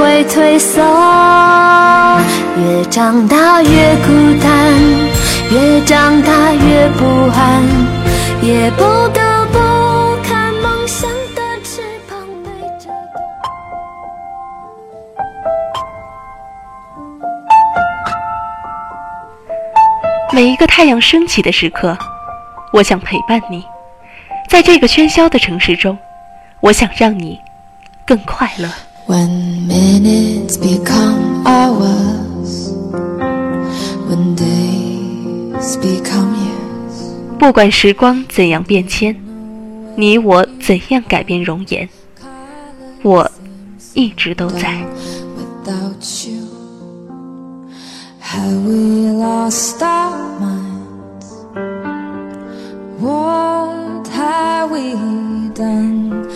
会退缩。越长大越孤单，越长大越不安，也不得不看梦想的翅膀背着。每一个太阳升起的时刻，我想陪伴你。在这个喧嚣的城市中，我想让你更快乐。When minutes become hours, when days become years, 不管时光怎样变迁，你我怎样改变容颜，我一直都在。without you,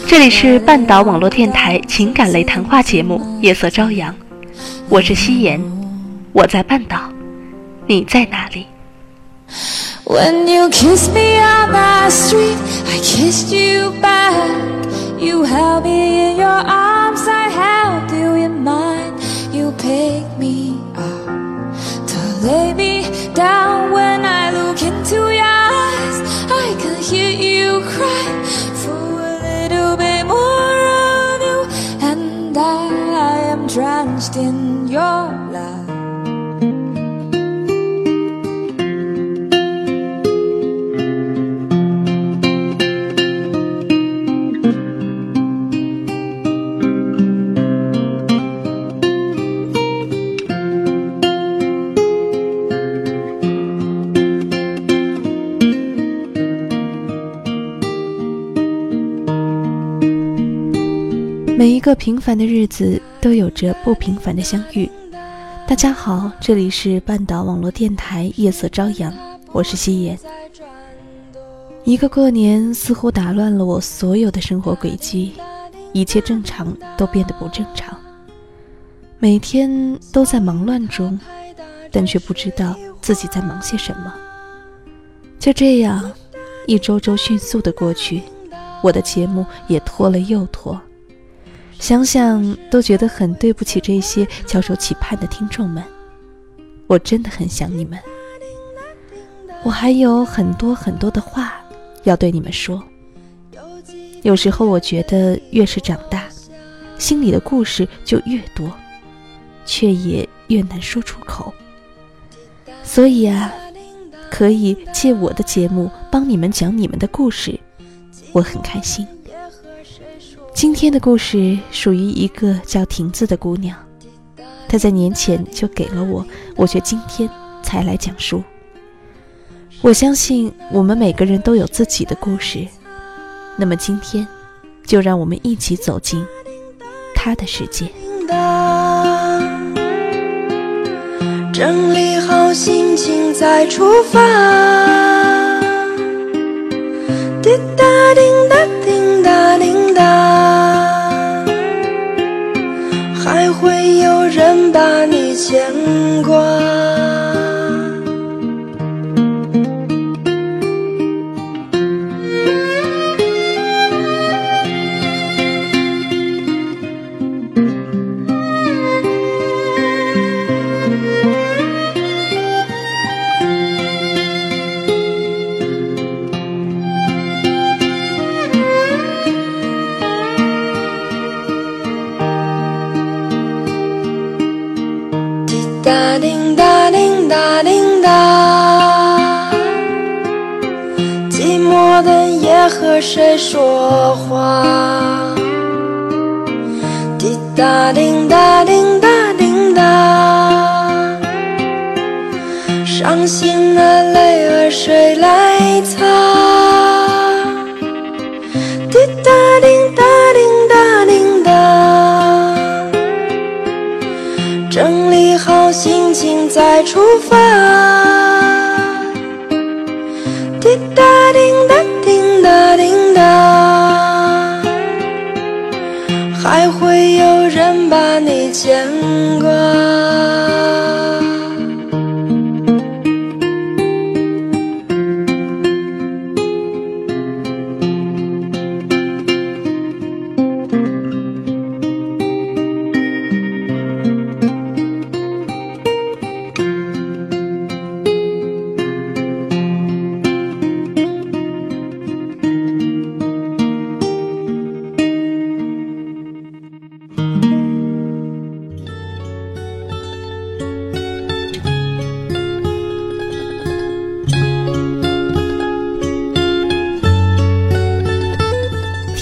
这里是半岛网络电台情感类谈话节目《夜色朝阳》，我是夕颜，我在半岛，你在哪里？When you kiss me on the street, I kissed you back. You held me in your arms, I held you in mine. You picked me up to lay me down. When I look into your eyes, I can hear you cry for a little bit more of you. And I am drenched in your love. 每一个平凡的日子都有着不平凡的相遇。大家好，这里是半岛网络电台夜色朝阳，我是夕颜。一个过年似乎打乱了我所有的生活轨迹，一切正常都变得不正常。每天都在忙乱中，但却不知道自己在忙些什么。就这样，一周周迅速的过去，我的节目也拖了又拖。想想都觉得很对不起这些翘首企盼的听众们，我真的很想你们。我还有很多很多的话要对你们说。有时候我觉得越是长大，心里的故事就越多，却也越难说出口。所以啊，可以借我的节目帮你们讲你们的故事，我很开心。今天的故事属于一个叫亭子的姑娘，她在年前就给了我，我却今天才来讲述。我相信我们每个人都有自己的故事，那么今天，就让我们一起走进她的世界。整理好心情再出发。滴答叮答滴答滴答，牵挂。再出发。滴答滴答滴答滴答，还会有人把你牵挂。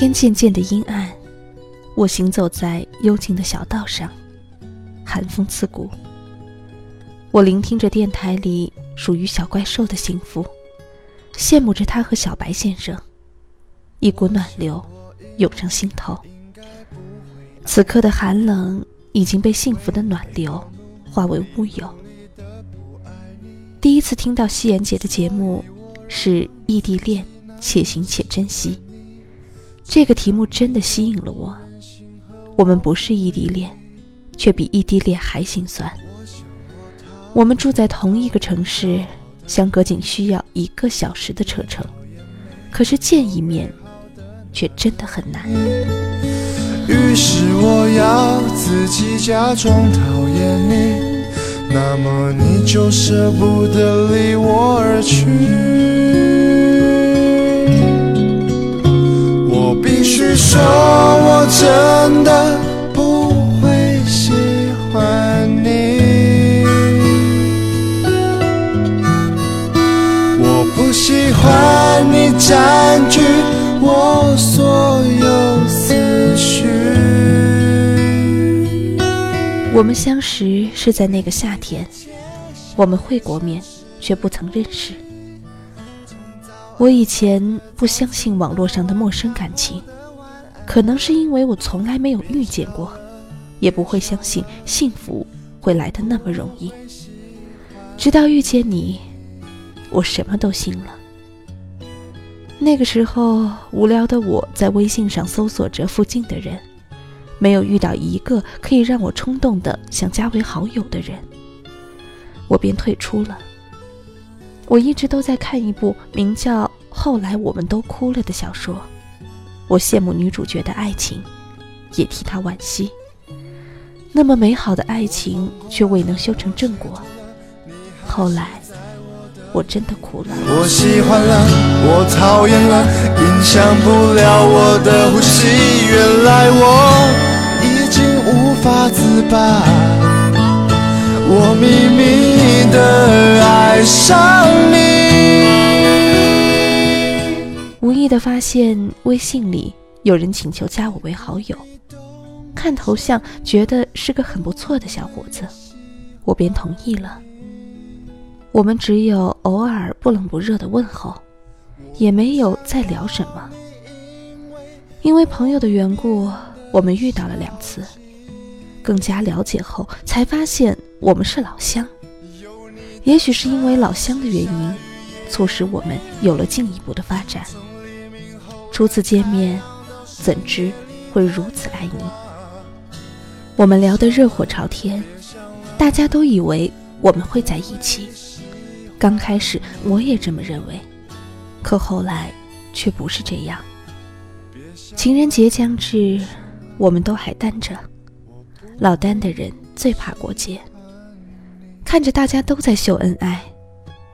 天渐渐的阴暗，我行走在幽静的小道上，寒风刺骨。我聆听着电台里属于小怪兽的幸福，羡慕着他和小白先生，一股暖流涌上心头。此刻的寒冷已经被幸福的暖流化为乌有。第一次听到夕颜姐的节目是异地恋，且行且珍惜。这个题目真的吸引了我。我们不是异地恋，却比异地恋还心酸。我们住在同一个城市，相隔仅需要一个小时的车程，可是见一面，却真的很难。于是我要自己假装讨厌你，那么你就舍不得离我而去。必须说，我真的不会喜欢你。我不喜欢你占据我所有思绪。我们相识是在那个夏天，我们会过面，却不曾认识。我以前不相信网络上的陌生感情，可能是因为我从来没有遇见过，也不会相信幸福会来的那么容易。直到遇见你，我什么都信了。那个时候，无聊的我在微信上搜索着附近的人，没有遇到一个可以让我冲动的想加为好友的人，我便退出了。我一直都在看一部名叫《后来我们都哭了》的小说，我羡慕女主角的爱情，也替她惋惜。那么美好的爱情却未能修成正果。后来，我真的哭了。我喜欢了，我讨厌了，影响不了我的呼吸。原来我已经无法自拔。我秘密的爱上你。无意的发现微信里有人请求加我为好友，看头像觉得是个很不错的小伙子，我便同意了。我们只有偶尔不冷不热的问候，也没有再聊什么。因为朋友的缘故，我们遇到了两次。更加了解后，才发现我们是老乡。也许是因为老乡的原因，促使我们有了进一步的发展。初次见面，怎知会如此爱你？我们聊得热火朝天，大家都以为我们会在一起。刚开始我也这么认为，可后来却不是这样。情人节将至，我们都还单着。老单的人最怕过节，看着大家都在秀恩爱，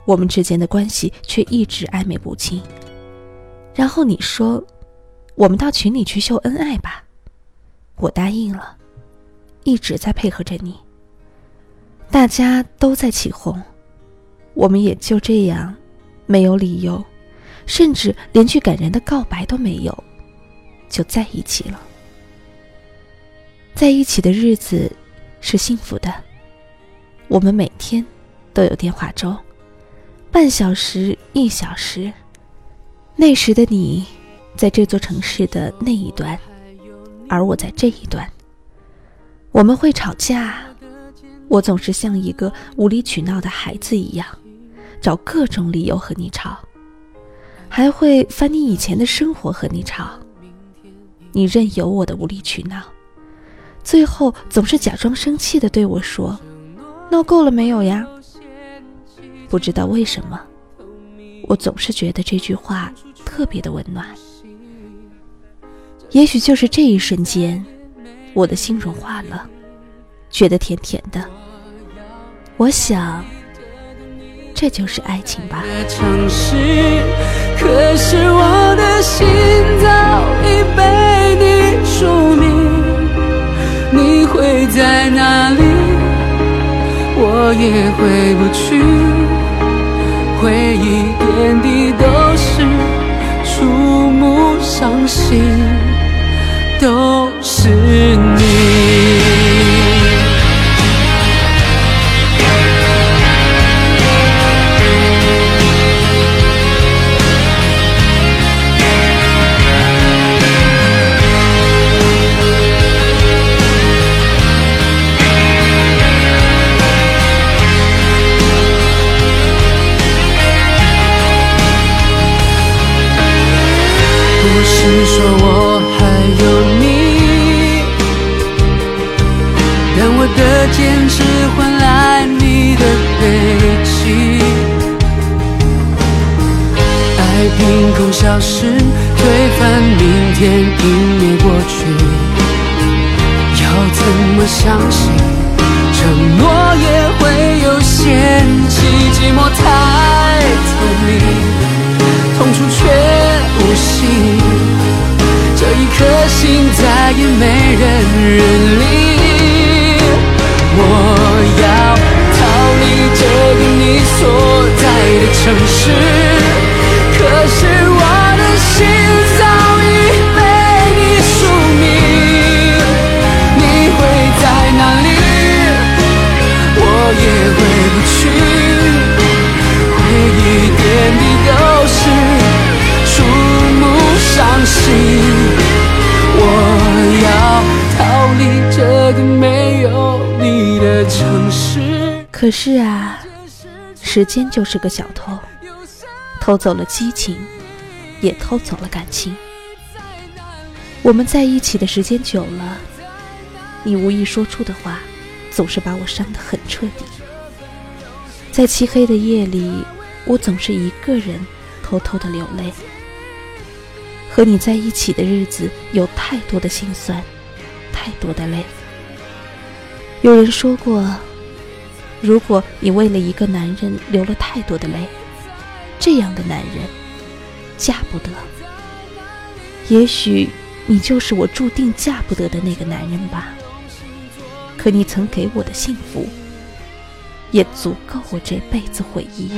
我们之间的关系却一直暧昧不清。然后你说，我们到群里去秀恩爱吧，我答应了，一直在配合着你。大家都在起哄，我们也就这样，没有理由，甚至连句感人的告白都没有，就在一起了。在一起的日子是幸福的，我们每天都有电话粥，半小时、一小时。那时的你，在这座城市的那一端，而我在这一端。我们会吵架，我总是像一个无理取闹的孩子一样，找各种理由和你吵，还会翻你以前的生活和你吵。你任由我的无理取闹，最后总是假装生气的对我说：“闹够了没有呀？”不知道为什么，我总是觉得这句话特别的温暖。也许就是这一瞬间，我的心融化了，觉得甜甜的。我想，这就是爱情吧。可是我的心早已被你署名。你会在哪里？我也回不去。回忆点滴都是触目伤心，都是你。再也没人认领。我要逃离这个你所在的城市，可是我的心早已被你署名。你会在哪里？我也回不去。回忆点滴都是触目伤心。要逃离这个没有你的城市。可是啊，时间就是个小偷，偷走了激情，也偷走了感情。我们在一起的时间久了，你无意说出的话，总是把我伤得很彻底。在漆黑的夜里，我总是一个人偷偷的流泪。和你在一起的日子有太多的心酸，太多的泪。有人说过，如果你为了一个男人流了太多的泪，这样的男人嫁不得。也许你就是我注定嫁不得的那个男人吧。可你曾给我的幸福，也足够我这辈子回忆。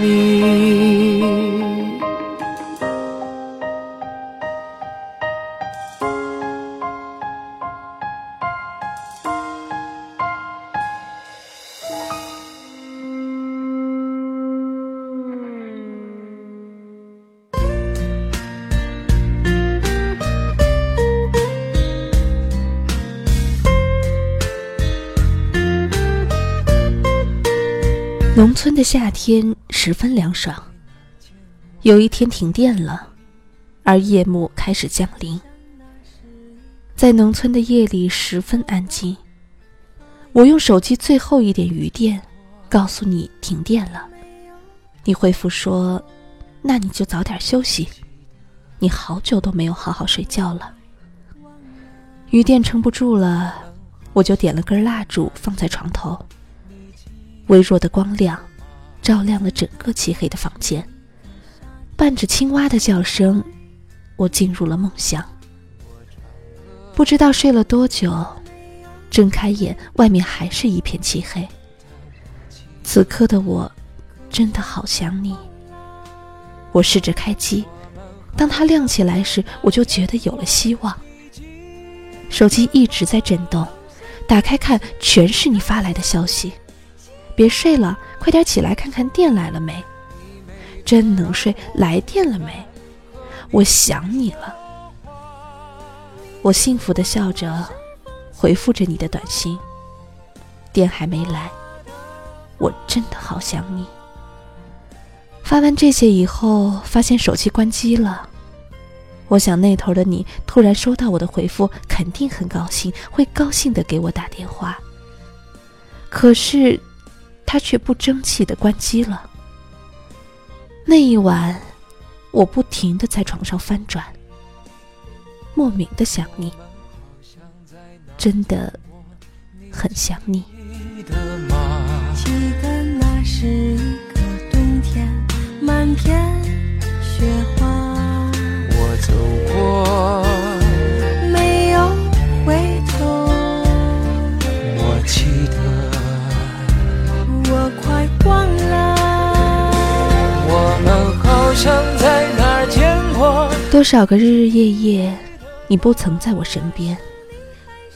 农村的夏天十分凉爽。有一天停电了，而夜幕开始降临。在农村的夜里十分安静。我用手机最后一点余电，告诉你停电了。你回复说：“那你就早点休息，你好久都没有好好睡觉了。”余电撑不住了，我就点了根蜡烛放在床头。微弱的光亮，照亮了整个漆黑的房间。伴着青蛙的叫声，我进入了梦乡。不知道睡了多久，睁开眼，外面还是一片漆黑。此刻的我，真的好想你。我试着开机，当它亮起来时，我就觉得有了希望。手机一直在震动，打开看，全是你发来的消息。别睡了，快点起来看看电来了没？真能睡，来电了没？我想你了。我幸福的笑着，回复着你的短信。电还没来，我真的好想你。发完这些以后，发现手机关机了。我想那头的你突然收到我的回复，肯定很高兴，会高兴的给我打电话。可是，他却不争气的关机了。那一晚，我不停的在床上翻转，莫名的想你，真的很想你。记得那是一个冬天。满天雪花，我走过，多少个日日夜夜，你不曾在我身边，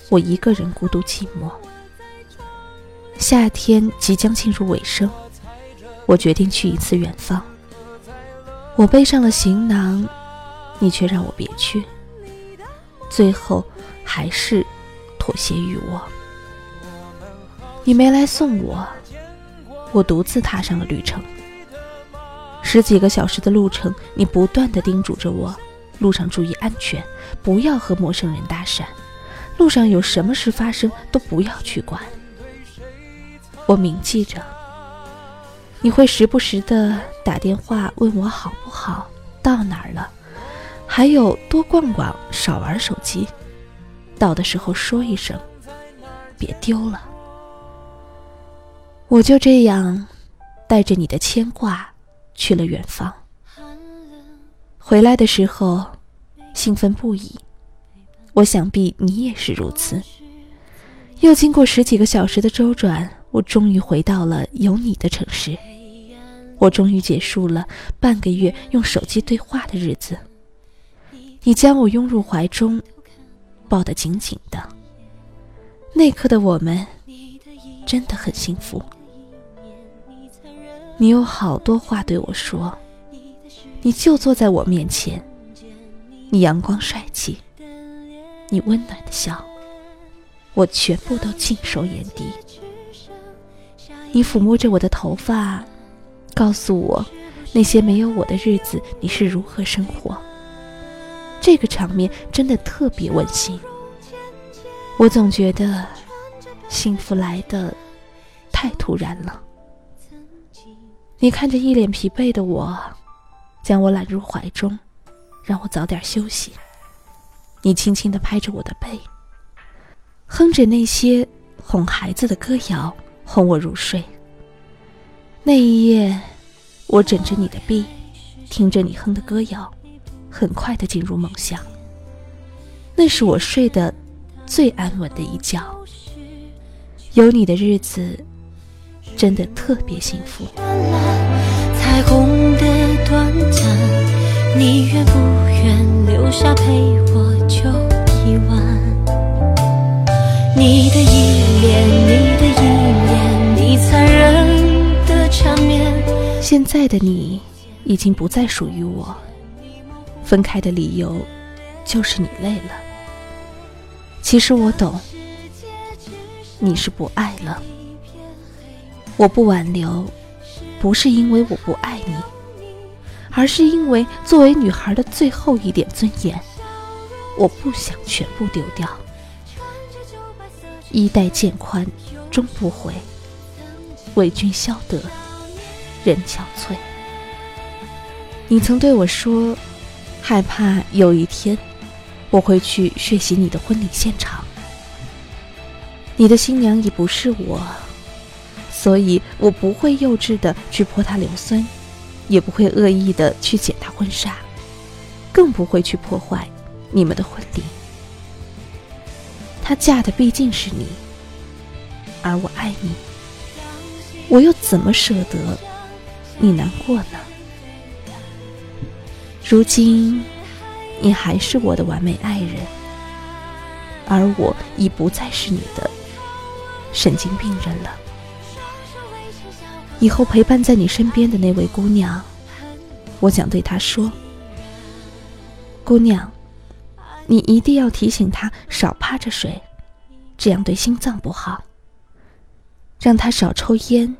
我一个人孤独寂寞。夏天即将进入尾声，我决定去一次远方。我背上了行囊，你却让我别去。最后，还是妥协于我。你没来送我，我独自踏上了旅程。十几个小时的路程，你不断的叮嘱着我：路上注意安全，不要和陌生人搭讪，路上有什么事发生都不要去管。我铭记着。你会时不时的打电话问我好不好，到哪儿了，还有多逛逛，少玩手机。到的时候说一声，别丢了。我就这样带着你的牵挂去了远方。回来的时候兴奋不已，我想必你也是如此。又经过十几个小时的周转，我终于回到了有你的城市。我终于结束了半个月用手机对话的日子。你将我拥入怀中，抱得紧紧的。那刻的我们真的很幸福。你有好多话对我说，你就坐在我面前，你阳光帅气，你温暖的笑，我全部都尽收眼底。你抚摸着我的头发。告诉我，那些没有我的日子，你是如何生活？这个场面真的特别温馨。我总觉得，幸福来的太突然了。你看着一脸疲惫的我，将我揽入怀中，让我早点休息。你轻轻地拍着我的背，哼着那些哄孩子的歌谣，哄我入睡。那一夜，我枕着你的臂，听着你哼的歌谣，很快的进入梦乡。那是我睡得最安稳的一觉。有你的日子，真的特别幸福。彩虹的短暂，你愿不愿留下陪我就一晚？你的依恋，你的依恋，你残忍。现在的你已经不再属于我，分开的理由就是你累了。其实我懂，你是不爱了。我不挽留，不是因为我不爱你，而是因为作为女孩的最后一点尊严，我不想全部丢掉。衣带渐宽终不悔，为君消得。人憔悴。你曾对我说，害怕有一天我会去血洗你的婚礼现场。你的新娘已不是我，所以我不会幼稚的去泼她硫酸，也不会恶意的去剪她婚纱，更不会去破坏你们的婚礼。她嫁的毕竟是你，而我爱你，我又怎么舍得？你难过呢？如今，你还是我的完美爱人，而我已不再是你的神经病人了。以后陪伴在你身边的那位姑娘，我想对她说：“姑娘，你一定要提醒她少趴着睡，这样对心脏不好。让她少抽烟，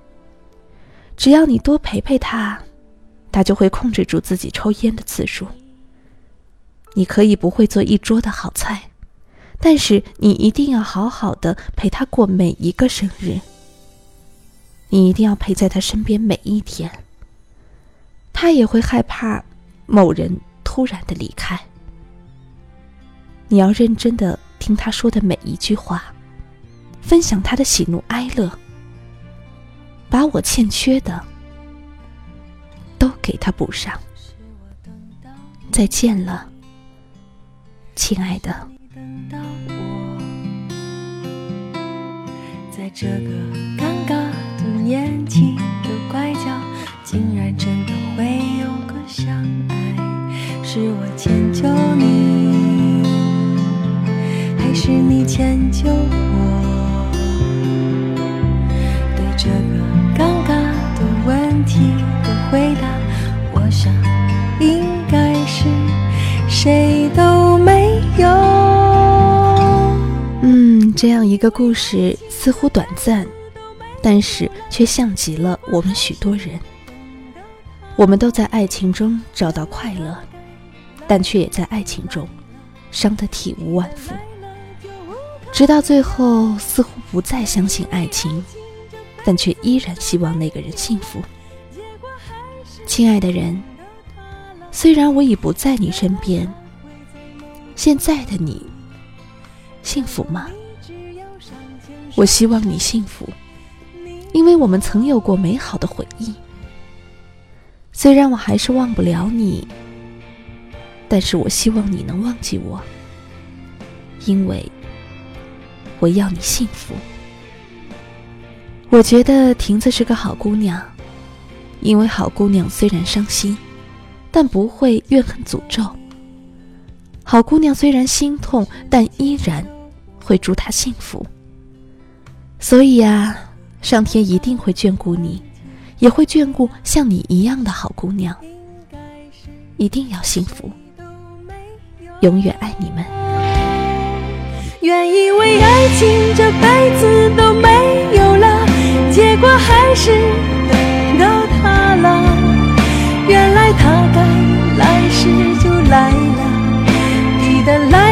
只要你多陪陪他，他就会控制住自己抽烟的次数。你可以不会做一桌的好菜，但是你一定要好好的陪他过每一个生日。你一定要陪在他身边每一天。他也会害怕某人突然的离开。你要认真的听他说的每一句话，分享他的喜怒哀乐，把我欠缺的都给他补上。再见了。亲爱的，在这个尴尬的年纪的拐角，竟然真的会有个相爱。是我迁就你，还是你迁就我？对这个尴尬的问题的回答，我想应该是谁都没有。嗯。这样一个故事似乎短暂，但是却像极了我们许多人。我们都在爱情中找到快乐，但却也在爱情中伤得体无完肤。直到最后，似乎不再相信爱情，但却依然希望那个人幸福。亲爱的人，虽然我已不在你身边，现在的你幸福吗？我希望你幸福，因为我们曾有过美好的回忆。虽然我还是忘不了你，但是我希望你能忘记我，因为我要你幸福。我觉得亭子是个好姑娘，因为好姑娘虽然伤心，但不会怨恨诅咒。好姑娘虽然心痛，但依然会祝她幸福。所以呀，上天一定会眷顾你，也会眷顾像你一样的好姑娘。一定要幸福，永远爱你们。原以为爱情这辈子都没有了，结果还是等到他了。原来他该来时就来了，你的来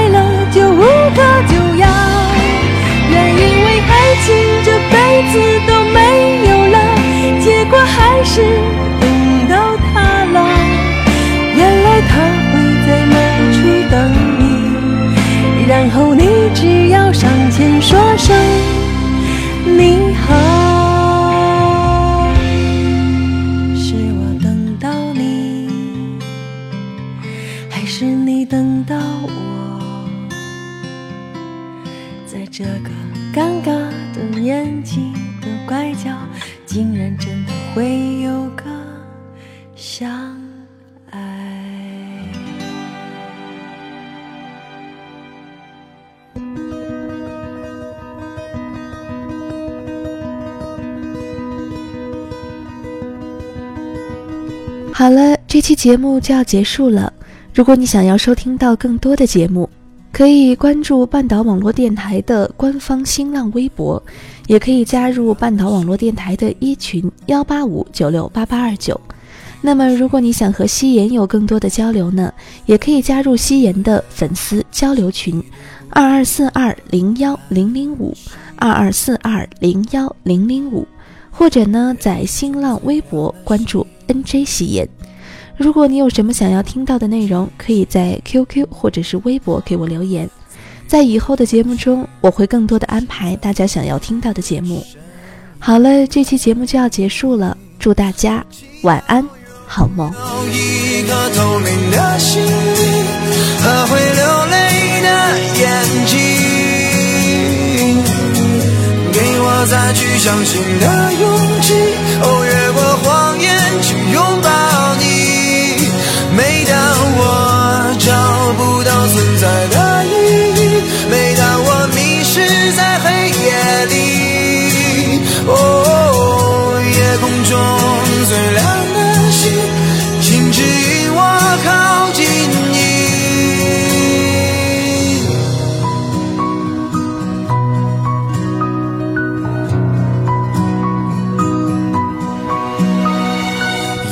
子都没有了，结果还是等到他了。原来他会在那处等你，然后你只要上前说声竟然真的会有个相爱。好了，这期节目就要结束了。如果你想要收听到更多的节目，可以关注半岛网络电台的官方新浪微博，也可以加入半岛网络电台的一群幺八五九六八八二九。那么，如果你想和夕颜有更多的交流呢，也可以加入夕颜的粉丝交流群二二四二零幺零零五二二四二零幺零零五，或者呢，在新浪微博关注 NJ 夕颜。如果你有什么想要听到的内容，可以在 QQ 或者是微博给我留言，在以后的节目中，我会更多的安排大家想要听到的节目。好了，这期节目就要结束了，祝大家晚安，好梦。给我再去相信的勇气，哦，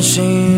心。